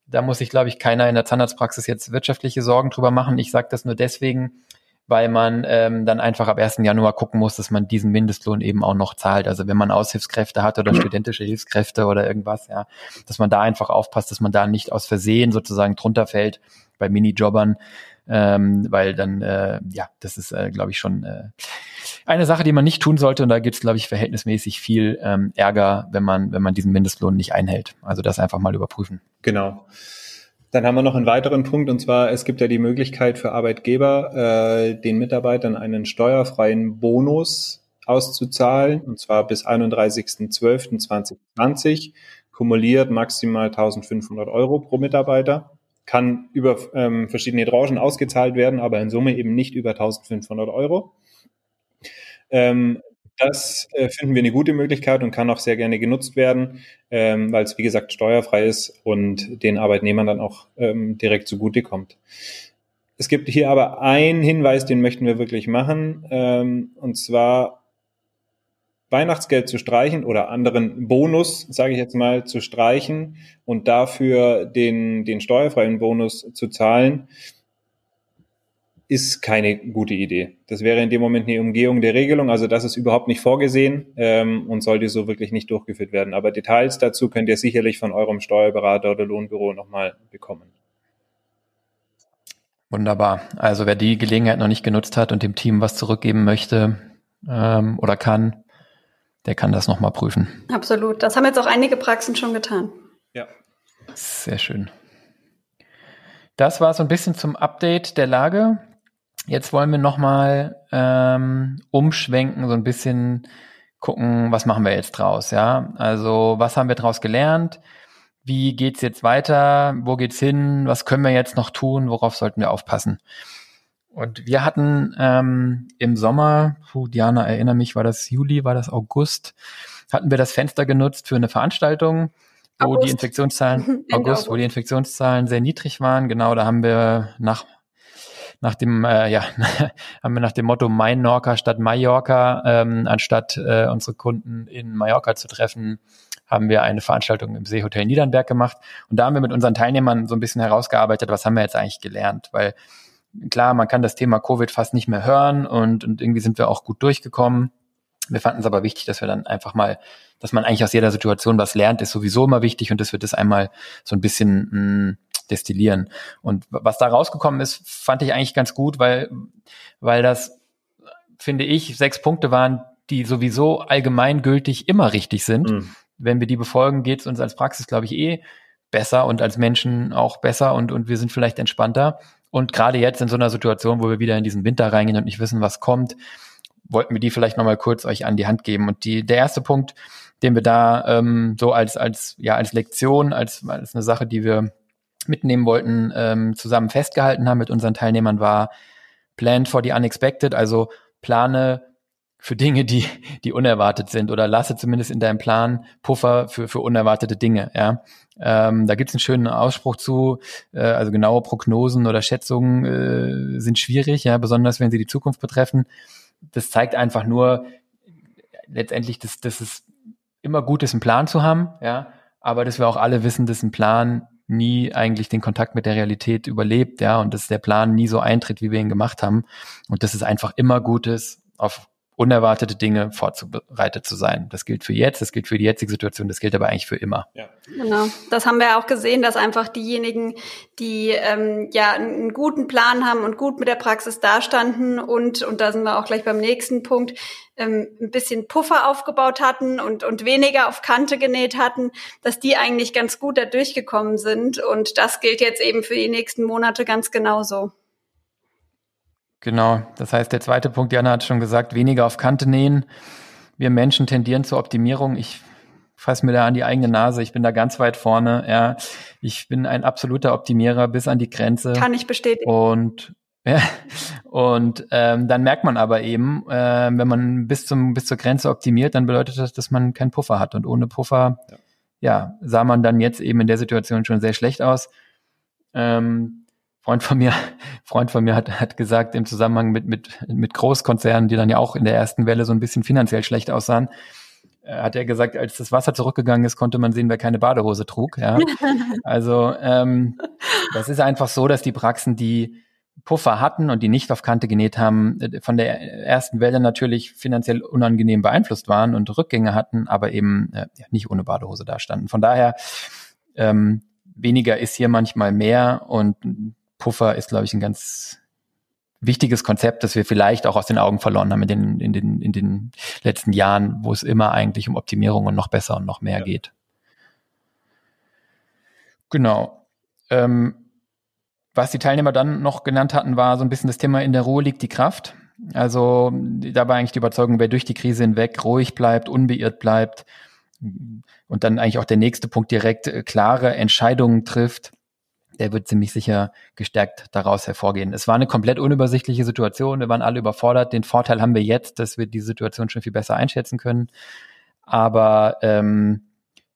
Da muss sich, glaube ich, keiner in der Zahnarztpraxis jetzt wirtschaftliche Sorgen drüber machen. Ich sage das nur deswegen, weil man ähm, dann einfach ab 1. Januar gucken muss, dass man diesen Mindestlohn eben auch noch zahlt. Also wenn man Aushilfskräfte hat oder studentische Hilfskräfte oder irgendwas, ja, dass man da einfach aufpasst, dass man da nicht aus Versehen sozusagen drunter fällt bei Minijobbern, ähm, weil dann, äh, ja, das ist, äh, glaube ich, schon äh, eine Sache, die man nicht tun sollte. Und da gibt es, glaube ich, verhältnismäßig viel ähm, Ärger, wenn man, wenn man diesen Mindestlohn nicht einhält. Also das einfach mal überprüfen. Genau. Dann haben wir noch einen weiteren Punkt, und zwar, es gibt ja die Möglichkeit für Arbeitgeber, äh, den Mitarbeitern einen steuerfreien Bonus auszuzahlen, und zwar bis 31.12.2020, kumuliert maximal 1500 Euro pro Mitarbeiter, kann über ähm, verschiedene Tranchen ausgezahlt werden, aber in Summe eben nicht über 1500 Euro. Ähm, das äh, finden wir eine gute Möglichkeit und kann auch sehr gerne genutzt werden, ähm, weil es, wie gesagt, steuerfrei ist und den Arbeitnehmern dann auch ähm, direkt zugutekommt. Es gibt hier aber einen Hinweis, den möchten wir wirklich machen, ähm, und zwar Weihnachtsgeld zu streichen oder anderen Bonus, sage ich jetzt mal, zu streichen und dafür den, den steuerfreien Bonus zu zahlen ist keine gute Idee. Das wäre in dem Moment eine Umgehung der Regelung, also das ist überhaupt nicht vorgesehen ähm, und sollte so wirklich nicht durchgeführt werden. Aber Details dazu könnt ihr sicherlich von eurem Steuerberater oder Lohnbüro nochmal bekommen. Wunderbar. Also wer die Gelegenheit noch nicht genutzt hat und dem Team was zurückgeben möchte ähm, oder kann, der kann das nochmal prüfen. Absolut. Das haben jetzt auch einige Praxen schon getan. Ja. Sehr schön. Das war so ein bisschen zum Update der Lage. Jetzt wollen wir nochmal ähm, umschwenken, so ein bisschen gucken, was machen wir jetzt draus, ja? Also, was haben wir draus gelernt? Wie geht's jetzt weiter? Wo geht's hin? Was können wir jetzt noch tun? Worauf sollten wir aufpassen? Und wir hatten ähm, im Sommer, puh, Diana, erinnere mich, war das Juli, war das August, hatten wir das Fenster genutzt für eine Veranstaltung, wo August. die Infektionszahlen, August, August, wo die Infektionszahlen sehr niedrig waren. Genau, da haben wir nach nach dem, äh, ja, haben wir nach dem Motto Mainorca statt Mallorca, ähm, anstatt äh, unsere Kunden in Mallorca zu treffen, haben wir eine Veranstaltung im Seehotel Niedernberg gemacht. Und da haben wir mit unseren Teilnehmern so ein bisschen herausgearbeitet, was haben wir jetzt eigentlich gelernt, weil klar, man kann das Thema Covid fast nicht mehr hören und, und irgendwie sind wir auch gut durchgekommen. Wir fanden es aber wichtig, dass wir dann einfach mal, dass man eigentlich aus jeder Situation was lernt, ist sowieso immer wichtig und dass wir das einmal so ein bisschen mh, mm, destillieren. Und was da rausgekommen ist, fand ich eigentlich ganz gut, weil, weil das, finde ich, sechs Punkte waren, die sowieso allgemeingültig immer richtig sind. Mhm. Wenn wir die befolgen, geht es uns als Praxis, glaube ich, eh besser und als Menschen auch besser und, und wir sind vielleicht entspannter. Und gerade jetzt in so einer Situation, wo wir wieder in diesen Winter reingehen und nicht wissen, was kommt, wollten wir die vielleicht nochmal kurz euch an die Hand geben. Und die, der erste Punkt, den wir da ähm, so als, als, ja, als Lektion, als, als eine Sache, die wir mitnehmen wollten, ähm, zusammen festgehalten haben mit unseren Teilnehmern, war Plan for the Unexpected, also plane für Dinge, die, die unerwartet sind oder lasse zumindest in deinem Plan Puffer für, für unerwartete Dinge. Ja, ähm, da gibt es einen schönen Ausspruch zu. Äh, also genaue Prognosen oder Schätzungen äh, sind schwierig, ja, besonders wenn sie die Zukunft betreffen das zeigt einfach nur letztendlich, dass, dass es immer gut ist, einen Plan zu haben, ja, aber dass wir auch alle wissen, dass ein Plan nie eigentlich den Kontakt mit der Realität überlebt, ja, und dass der Plan nie so eintritt, wie wir ihn gemacht haben. Und dass es einfach immer gut ist, auf unerwartete Dinge vorzubereitet zu sein. Das gilt für jetzt, das gilt für die jetzige Situation, das gilt aber eigentlich für immer. Ja. Genau, das haben wir auch gesehen, dass einfach diejenigen, die ähm, ja einen guten Plan haben und gut mit der Praxis dastanden und und da sind wir auch gleich beim nächsten Punkt, ähm, ein bisschen Puffer aufgebaut hatten und und weniger auf Kante genäht hatten, dass die eigentlich ganz gut da durchgekommen sind und das gilt jetzt eben für die nächsten Monate ganz genauso. Genau. Das heißt, der zweite Punkt, Jana hat schon gesagt, weniger auf Kante nähen. Wir Menschen tendieren zur Optimierung. Ich fasse mir da an die eigene Nase. Ich bin da ganz weit vorne. Ja, ich bin ein absoluter Optimierer bis an die Grenze. Kann ich bestätigen. Und ja, und ähm, dann merkt man aber eben, äh, wenn man bis zum bis zur Grenze optimiert, dann bedeutet das, dass man keinen Puffer hat. Und ohne Puffer, ja, ja sah man dann jetzt eben in der Situation schon sehr schlecht aus. Ähm, Freund von mir, Freund von mir hat, hat gesagt im Zusammenhang mit, mit, mit Großkonzernen, die dann ja auch in der ersten Welle so ein bisschen finanziell schlecht aussahen, äh, hat er gesagt, als das Wasser zurückgegangen ist, konnte man sehen, wer keine Badehose trug. Ja. Also ähm, das ist einfach so, dass die Praxen, die Puffer hatten und die nicht auf Kante genäht haben, äh, von der ersten Welle natürlich finanziell unangenehm beeinflusst waren und Rückgänge hatten, aber eben äh, nicht ohne Badehose dastanden. Von daher ähm, weniger ist hier manchmal mehr und Puffer ist, glaube ich, ein ganz wichtiges Konzept, das wir vielleicht auch aus den Augen verloren haben in den, in den, in den letzten Jahren, wo es immer eigentlich um Optimierung und noch besser und noch mehr ja. geht. Genau. Ähm, was die Teilnehmer dann noch genannt hatten, war so ein bisschen das Thema, in der Ruhe liegt die Kraft. Also da war eigentlich die Überzeugung, wer durch die Krise hinweg ruhig bleibt, unbeirrt bleibt und dann eigentlich auch der nächste Punkt direkt äh, klare Entscheidungen trifft, der wird ziemlich sicher gestärkt daraus hervorgehen. Es war eine komplett unübersichtliche Situation. Wir waren alle überfordert. Den Vorteil haben wir jetzt, dass wir die Situation schon viel besser einschätzen können. Aber ähm,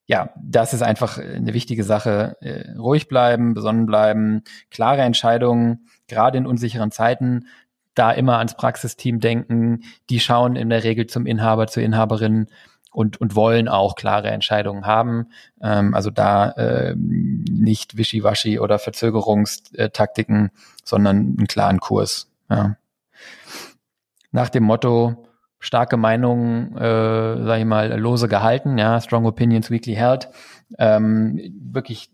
ja, das ist einfach eine wichtige Sache. Äh, ruhig bleiben, besonnen bleiben, klare Entscheidungen, gerade in unsicheren Zeiten, da immer ans Praxisteam denken. Die schauen in der Regel zum Inhaber, zur Inhaberin und, und wollen auch klare Entscheidungen haben. Ähm, also da äh, nicht Wischiwaschi oder Verzögerungstaktiken, sondern einen klaren Kurs. Ja. Nach dem Motto, starke Meinungen, äh, sage ich mal, lose gehalten, ja, strong opinions weekly held. Ähm, wirklich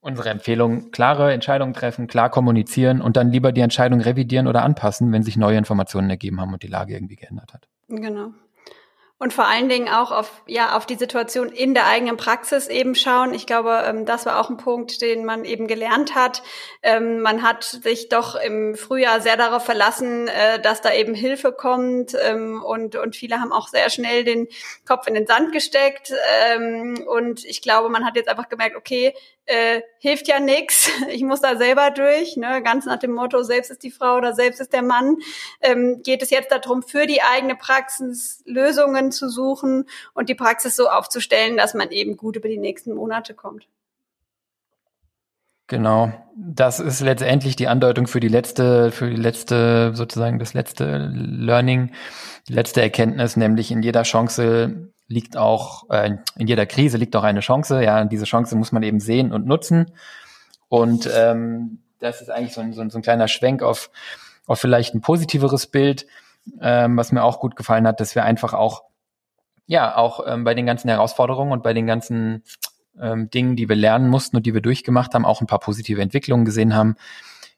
unsere Empfehlung, klare Entscheidungen treffen, klar kommunizieren und dann lieber die Entscheidung revidieren oder anpassen, wenn sich neue Informationen ergeben haben und die Lage irgendwie geändert hat. Genau. Und vor allen Dingen auch auf, ja, auf die Situation in der eigenen Praxis eben schauen. Ich glaube, ähm, das war auch ein Punkt, den man eben gelernt hat. Ähm, man hat sich doch im Frühjahr sehr darauf verlassen, äh, dass da eben Hilfe kommt. Ähm, und, und viele haben auch sehr schnell den Kopf in den Sand gesteckt. Und ich glaube, man hat jetzt einfach gemerkt, okay, äh, hilft ja nix. Ich muss da selber durch, ne? ganz nach dem Motto, selbst ist die Frau oder selbst ist der Mann. Ähm, geht es jetzt darum, für die eigene Praxis Lösungen zu suchen und die Praxis so aufzustellen, dass man eben gut über die nächsten Monate kommt. Genau, das ist letztendlich die Andeutung für die letzte, für die letzte, sozusagen das letzte Learning, die letzte Erkenntnis, nämlich in jeder Chance liegt auch, äh, in jeder Krise liegt auch eine Chance. Ja, diese Chance muss man eben sehen und nutzen. Und ähm, das ist eigentlich so ein, so ein, so ein kleiner Schwenk auf, auf vielleicht ein positiveres Bild, ähm, was mir auch gut gefallen hat, dass wir einfach auch, ja, auch ähm, bei den ganzen Herausforderungen und bei den ganzen ähm, Dingen, die wir lernen mussten und die wir durchgemacht haben, auch ein paar positive Entwicklungen gesehen haben.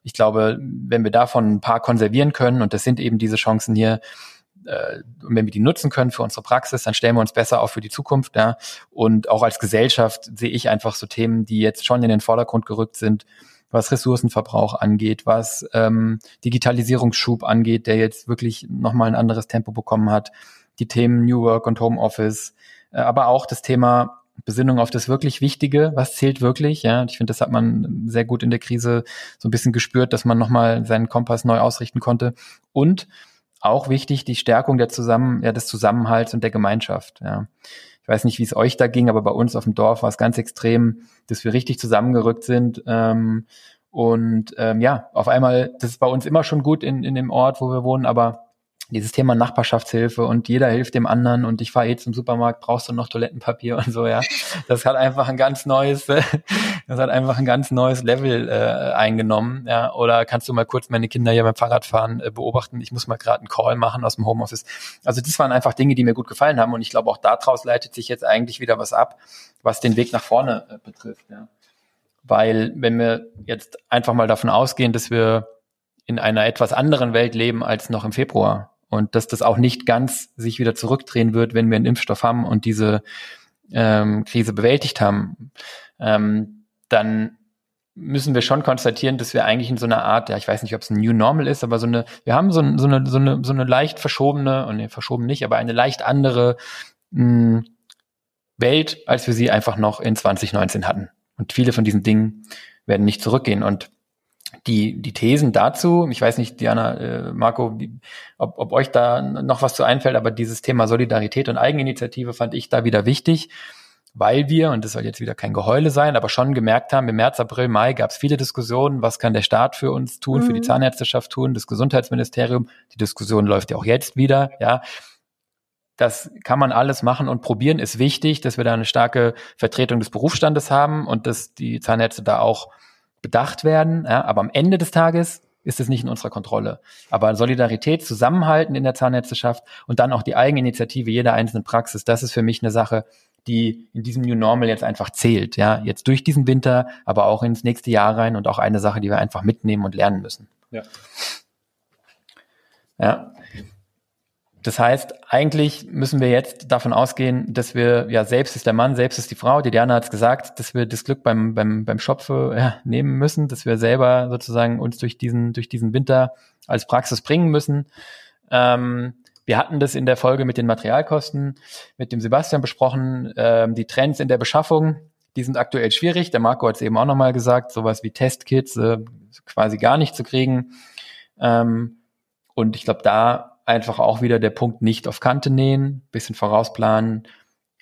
Ich glaube, wenn wir davon ein paar konservieren können, und das sind eben diese Chancen hier, äh, wenn wir die nutzen können für unsere Praxis, dann stellen wir uns besser auf für die Zukunft. Ja. Und auch als Gesellschaft sehe ich einfach so Themen, die jetzt schon in den Vordergrund gerückt sind, was Ressourcenverbrauch angeht, was ähm, Digitalisierungsschub angeht, der jetzt wirklich nochmal ein anderes Tempo bekommen hat, die Themen New Work und Homeoffice, äh, aber auch das Thema Besinnung auf das wirklich Wichtige, was zählt wirklich, ja. Ich finde, das hat man sehr gut in der Krise so ein bisschen gespürt, dass man nochmal seinen Kompass neu ausrichten konnte. Und auch wichtig, die Stärkung der Zusammen, ja, des Zusammenhalts und der Gemeinschaft. Ja. Ich weiß nicht, wie es euch da ging, aber bei uns auf dem Dorf war es ganz extrem, dass wir richtig zusammengerückt sind. Ähm, und ähm, ja, auf einmal, das ist bei uns immer schon gut in, in dem Ort, wo wir wohnen, aber dieses Thema Nachbarschaftshilfe und jeder hilft dem anderen und ich fahre eh zum Supermarkt, brauchst du noch Toilettenpapier und so, ja. Das hat einfach ein ganz neues, das hat einfach ein ganz neues Level äh, eingenommen, ja. Oder kannst du mal kurz meine Kinder hier beim Fahrradfahren äh, beobachten? Ich muss mal gerade einen Call machen aus dem Homeoffice. Also das waren einfach Dinge, die mir gut gefallen haben und ich glaube auch daraus leitet sich jetzt eigentlich wieder was ab, was den Weg nach vorne äh, betrifft, ja. Weil wenn wir jetzt einfach mal davon ausgehen, dass wir in einer etwas anderen Welt leben als noch im Februar, und dass das auch nicht ganz sich wieder zurückdrehen wird, wenn wir einen Impfstoff haben und diese ähm, Krise bewältigt haben, ähm, dann müssen wir schon konstatieren, dass wir eigentlich in so einer Art, ja, ich weiß nicht, ob es ein New Normal ist, aber so eine, wir haben so, so, eine, so, eine, so eine leicht verschobene, und nee, verschoben nicht, aber eine leicht andere mh, hm, Welt, als wir sie einfach noch in 2019 hatten. Und viele von diesen Dingen werden nicht zurückgehen. Und die, die Thesen dazu, ich weiß nicht, Diana, äh, Marco, ob, ob euch da noch was zu einfällt, aber dieses Thema Solidarität und Eigeninitiative fand ich da wieder wichtig weil wir, und das soll jetzt wieder kein Geheule sein, aber schon gemerkt haben, im März, April, Mai gab es viele Diskussionen, was kann der Staat für uns tun, mhm. für die mhm. Zahnärzteschaft tun, das Gesundheitsministerium, die Diskussion läuft ja auch jetzt wieder, ja. Das kann man alles machen und probieren, ist wichtig, dass wir da eine starke Vertretung des Berufsstandes haben und dass die Zahnärzte da auch bedacht werden. Ja. Aber am Ende des Tages ist es nicht in unserer Kontrolle. Aber Solidarität, Zusammenhalten in der Zahnärzteschaft und dann auch die Eigeninitiative jeder einzelnen Praxis, das ist für mich eine Sache, die in diesem New Normal jetzt einfach zählt. Ja, jetzt durch diesen Winter, aber auch ins nächste Jahr rein und auch eine Sache, die wir einfach mitnehmen und lernen müssen. Ja. Ja. Das heißt, eigentlich müssen wir jetzt davon ausgehen, dass wir, ja, selbst ist der Mann, selbst ist die Frau, die Diana hat es gesagt, dass wir das Glück beim, beim, beim Schopfe ja, nehmen müssen, dass wir selber sozusagen uns durch diesen, durch diesen Winter als Praxis bringen müssen. Ähm, wir hatten das in der Folge mit den Materialkosten mit dem Sebastian besprochen. Ähm, die Trends in der Beschaffung, die sind aktuell schwierig. Der Marco hat es eben auch nochmal gesagt, sowas wie Testkits äh, quasi gar nicht zu kriegen. Ähm, und ich glaube, da einfach auch wieder der Punkt nicht auf Kante nähen, bisschen vorausplanen.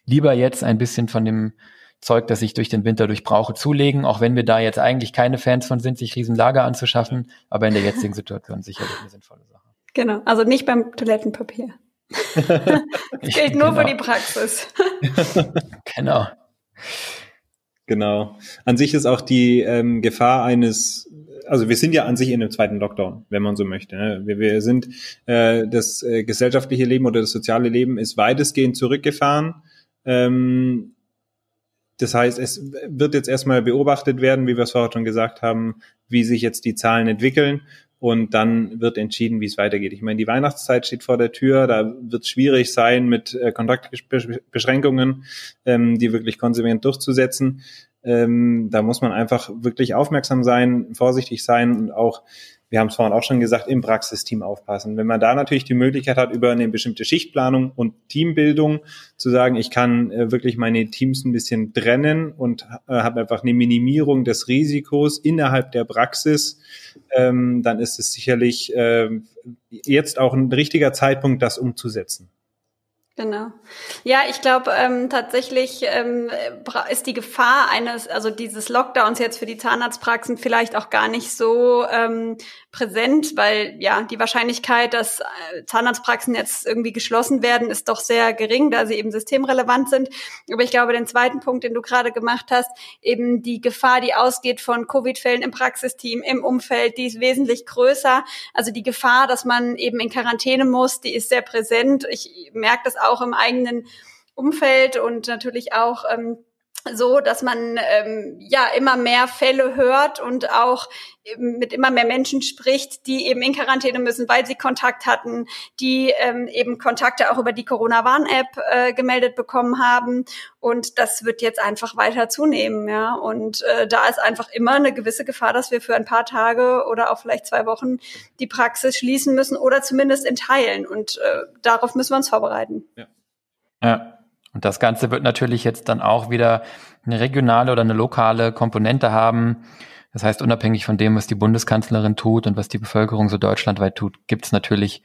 Lieber jetzt ein bisschen von dem Zeug, das ich durch den Winter durchbrauche, zulegen, auch wenn wir da jetzt eigentlich keine Fans von sind, sich Riesenlager anzuschaffen, aber in der jetzigen Situation sicherlich eine sinnvolle Sache. Genau, also nicht beim Toilettenpapier. das gilt nur genau. für die Praxis. genau. Genau. An sich ist auch die ähm, Gefahr eines, also wir sind ja an sich in einem zweiten Lockdown, wenn man so möchte. Ne? Wir, wir sind, äh, das äh, gesellschaftliche Leben oder das soziale Leben ist weitestgehend zurückgefahren. Ähm, das heißt, es wird jetzt erstmal beobachtet werden, wie wir es vorher schon gesagt haben, wie sich jetzt die Zahlen entwickeln und dann wird entschieden, wie es weitergeht. Ich meine, die Weihnachtszeit steht vor der Tür, da wird es schwierig sein, mit äh, Kontaktbeschränkungen ähm, die wirklich konsequent durchzusetzen. Ähm, da muss man einfach wirklich aufmerksam sein, vorsichtig sein und auch wir haben es vorhin auch schon gesagt, im Praxisteam aufpassen. Wenn man da natürlich die Möglichkeit hat, über eine bestimmte Schichtplanung und Teambildung zu sagen, ich kann äh, wirklich meine Teams ein bisschen trennen und äh, habe einfach eine Minimierung des Risikos innerhalb der Praxis, ähm, dann ist es sicherlich äh, jetzt auch ein richtiger Zeitpunkt, das umzusetzen. Genau. Ja, ich glaube ähm, tatsächlich ähm, ist die Gefahr eines, also dieses Lockdowns jetzt für die Zahnarztpraxen vielleicht auch gar nicht so ähm, präsent, weil ja die Wahrscheinlichkeit, dass äh, Zahnarztpraxen jetzt irgendwie geschlossen werden, ist doch sehr gering, da sie eben systemrelevant sind. Aber ich glaube, den zweiten Punkt, den du gerade gemacht hast, eben die Gefahr, die ausgeht von Covid-Fällen im Praxisteam, im Umfeld, die ist wesentlich größer. Also die Gefahr, dass man eben in Quarantäne muss, die ist sehr präsent. Ich merke das auch im eigenen Umfeld und natürlich auch ähm, so, dass man ähm, ja immer mehr Fälle hört und auch mit immer mehr Menschen spricht, die eben in Quarantäne müssen, weil sie Kontakt hatten, die ähm, eben Kontakte auch über die Corona-Warn-App äh, gemeldet bekommen haben. Und das wird jetzt einfach weiter zunehmen, ja. Und äh, da ist einfach immer eine gewisse Gefahr, dass wir für ein paar Tage oder auch vielleicht zwei Wochen die Praxis schließen müssen oder zumindest in Teilen. Und äh, darauf müssen wir uns vorbereiten. Ja. ja. Und das Ganze wird natürlich jetzt dann auch wieder eine regionale oder eine lokale Komponente haben. Das heißt, unabhängig von dem, was die Bundeskanzlerin tut und was die Bevölkerung so deutschlandweit tut, gibt es natürlich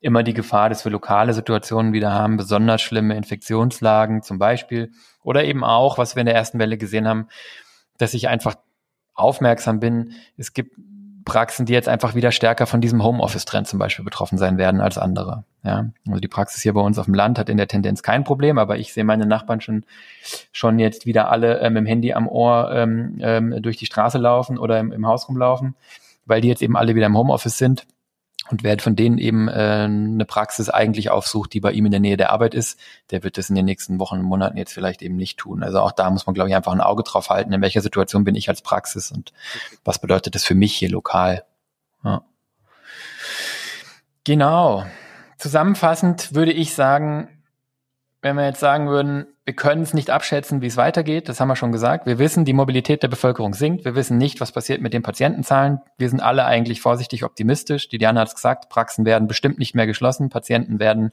immer die Gefahr, dass wir lokale Situationen wieder haben, besonders schlimme Infektionslagen zum Beispiel. Oder eben auch, was wir in der ersten Welle gesehen haben, dass ich einfach aufmerksam bin. Es gibt Praxen, die jetzt einfach wieder stärker von diesem Homeoffice-Trend zum Beispiel betroffen sein werden als andere. Ja, also die Praxis hier bei uns auf dem Land hat in der Tendenz kein Problem, aber ich sehe meine Nachbarn schon schon jetzt wieder alle ähm, mit dem Handy am Ohr ähm, ähm, durch die Straße laufen oder im, im Haus rumlaufen, weil die jetzt eben alle wieder im Homeoffice sind und wer von denen eben äh, eine Praxis eigentlich aufsucht, die bei ihm in der Nähe der Arbeit ist, der wird das in den nächsten Wochen und Monaten jetzt vielleicht eben nicht tun. Also auch da muss man, glaube ich, einfach ein Auge drauf halten, in welcher Situation bin ich als Praxis und was bedeutet das für mich hier lokal. Ja. Genau. Zusammenfassend würde ich sagen, wenn wir jetzt sagen würden, wir können es nicht abschätzen, wie es weitergeht, das haben wir schon gesagt. Wir wissen, die Mobilität der Bevölkerung sinkt. Wir wissen nicht, was passiert mit den Patientenzahlen. Wir sind alle eigentlich vorsichtig optimistisch. Die Diana hat es gesagt, Praxen werden bestimmt nicht mehr geschlossen, Patienten werden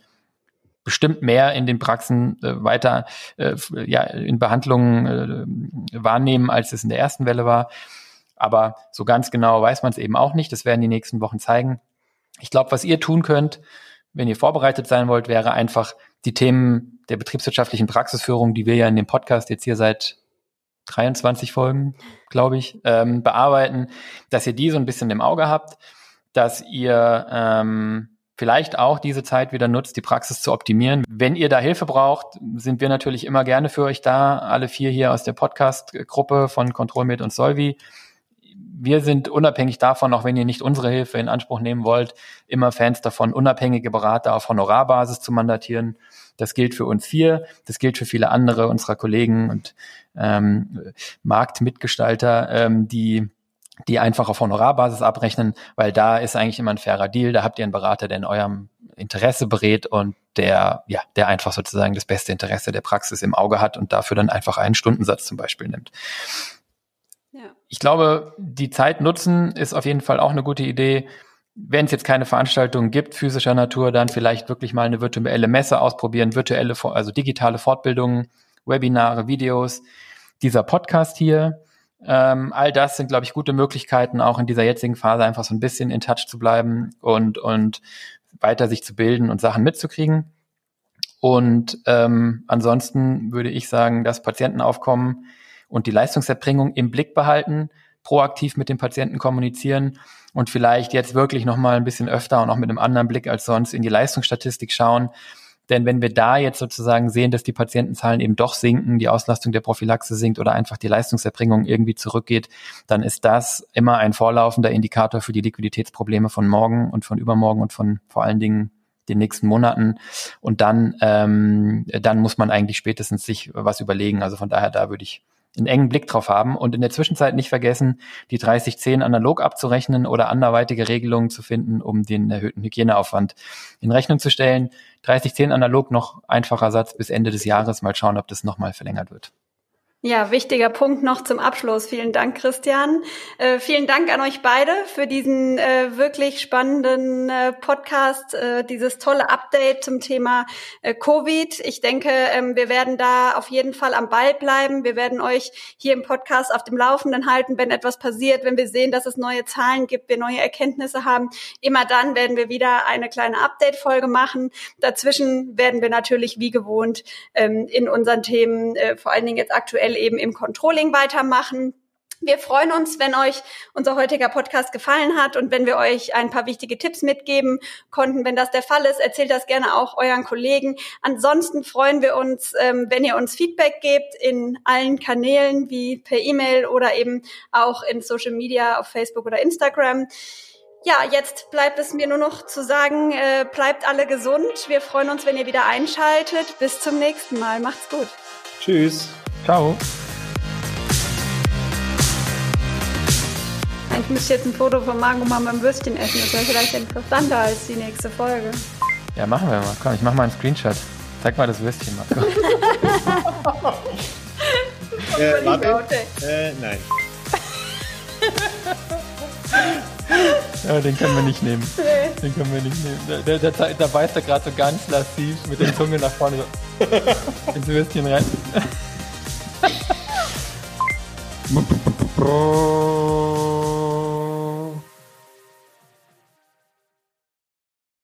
bestimmt mehr in den Praxen äh, weiter äh, ja, in Behandlungen äh, wahrnehmen, als es in der ersten Welle war. Aber so ganz genau weiß man es eben auch nicht. Das werden die nächsten Wochen zeigen. Ich glaube, was ihr tun könnt, wenn ihr vorbereitet sein wollt, wäre einfach die Themen der betriebswirtschaftlichen Praxisführung, die wir ja in dem Podcast jetzt hier seit 23 Folgen, glaube ich, ähm, bearbeiten, dass ihr die so ein bisschen im Auge habt, dass ihr ähm, vielleicht auch diese Zeit wieder nutzt, die Praxis zu optimieren. Wenn ihr da Hilfe braucht, sind wir natürlich immer gerne für euch da, alle vier hier aus der Podcast-Gruppe von ControlMed und Solvi wir sind unabhängig davon, auch wenn ihr nicht unsere Hilfe in Anspruch nehmen wollt, immer Fans davon, unabhängige Berater auf Honorarbasis zu mandatieren. Das gilt für uns vier, das gilt für viele andere unserer Kollegen und ähm, Marktmitgestalter, ähm, die die einfach auf Honorarbasis abrechnen, weil da ist eigentlich immer ein fairer Deal. Da habt ihr einen Berater, der in eurem Interesse berät und der, ja, der einfach sozusagen das beste Interesse der Praxis im Auge hat und dafür dann einfach einen Stundensatz zum Beispiel nimmt. Ich glaube, die Zeit nutzen ist auf jeden Fall auch eine gute Idee. Wenn es jetzt keine Veranstaltungen gibt, physischer Natur, dann vielleicht wirklich mal eine virtuelle Messe ausprobieren, virtuelle, also digitale Fortbildungen, Webinare, Videos, dieser Podcast hier. Ähm, all das sind, glaube ich, gute Möglichkeiten, auch in dieser jetzigen Phase einfach so ein bisschen in Touch zu bleiben und, und weiter sich zu bilden und Sachen mitzukriegen. Und ähm, ansonsten würde ich sagen, das Patientenaufkommen und die Leistungserbringung im Blick behalten, proaktiv mit dem Patienten kommunizieren und vielleicht jetzt wirklich nochmal ein bisschen öfter und auch mit einem anderen Blick als sonst in die Leistungsstatistik schauen. Denn wenn wir da jetzt sozusagen sehen, dass die Patientenzahlen eben doch sinken, die Auslastung der Prophylaxe sinkt oder einfach die Leistungserbringung irgendwie zurückgeht, dann ist das immer ein vorlaufender Indikator für die Liquiditätsprobleme von morgen und von übermorgen und von vor allen Dingen den nächsten Monaten. Und dann, ähm, dann muss man eigentlich spätestens sich was überlegen. Also von daher, da würde ich einen engen Blick drauf haben und in der Zwischenzeit nicht vergessen, die 3010 analog abzurechnen oder anderweitige Regelungen zu finden, um den erhöhten Hygieneaufwand in Rechnung zu stellen. 3010 analog noch einfacher Satz bis Ende des Jahres. Mal schauen, ob das nochmal verlängert wird. Ja, wichtiger Punkt noch zum Abschluss. Vielen Dank, Christian. Äh, vielen Dank an euch beide für diesen äh, wirklich spannenden äh, Podcast, äh, dieses tolle Update zum Thema äh, Covid. Ich denke, ähm, wir werden da auf jeden Fall am Ball bleiben. Wir werden euch hier im Podcast auf dem Laufenden halten, wenn etwas passiert, wenn wir sehen, dass es neue Zahlen gibt, wir neue Erkenntnisse haben. Immer dann werden wir wieder eine kleine Update-Folge machen. Dazwischen werden wir natürlich wie gewohnt ähm, in unseren Themen, äh, vor allen Dingen jetzt aktuell eben im Controlling weitermachen. Wir freuen uns, wenn euch unser heutiger Podcast gefallen hat und wenn wir euch ein paar wichtige Tipps mitgeben konnten. Wenn das der Fall ist, erzählt das gerne auch euren Kollegen. Ansonsten freuen wir uns, ähm, wenn ihr uns Feedback gebt in allen Kanälen wie per E-Mail oder eben auch in Social Media auf Facebook oder Instagram. Ja, jetzt bleibt es mir nur noch zu sagen, äh, bleibt alle gesund. Wir freuen uns, wenn ihr wieder einschaltet. Bis zum nächsten Mal. Macht's gut. Tschüss. Ciao. Ich müsste jetzt ein Foto von Marco mal beim Würstchen essen. Das wäre vielleicht interessanter als die nächste Folge. Ja, machen wir mal. Komm, ich mach mal einen Screenshot. Zeig mal das Würstchen, Marco. äh, warte. Äh, nein. Ja, den können wir nicht nehmen. Nee. Den können wir nicht nehmen. Da, da, da, da beißt er gerade so ganz lassiv mit der Zunge nach vorne so ins Würstchen rein. Bro.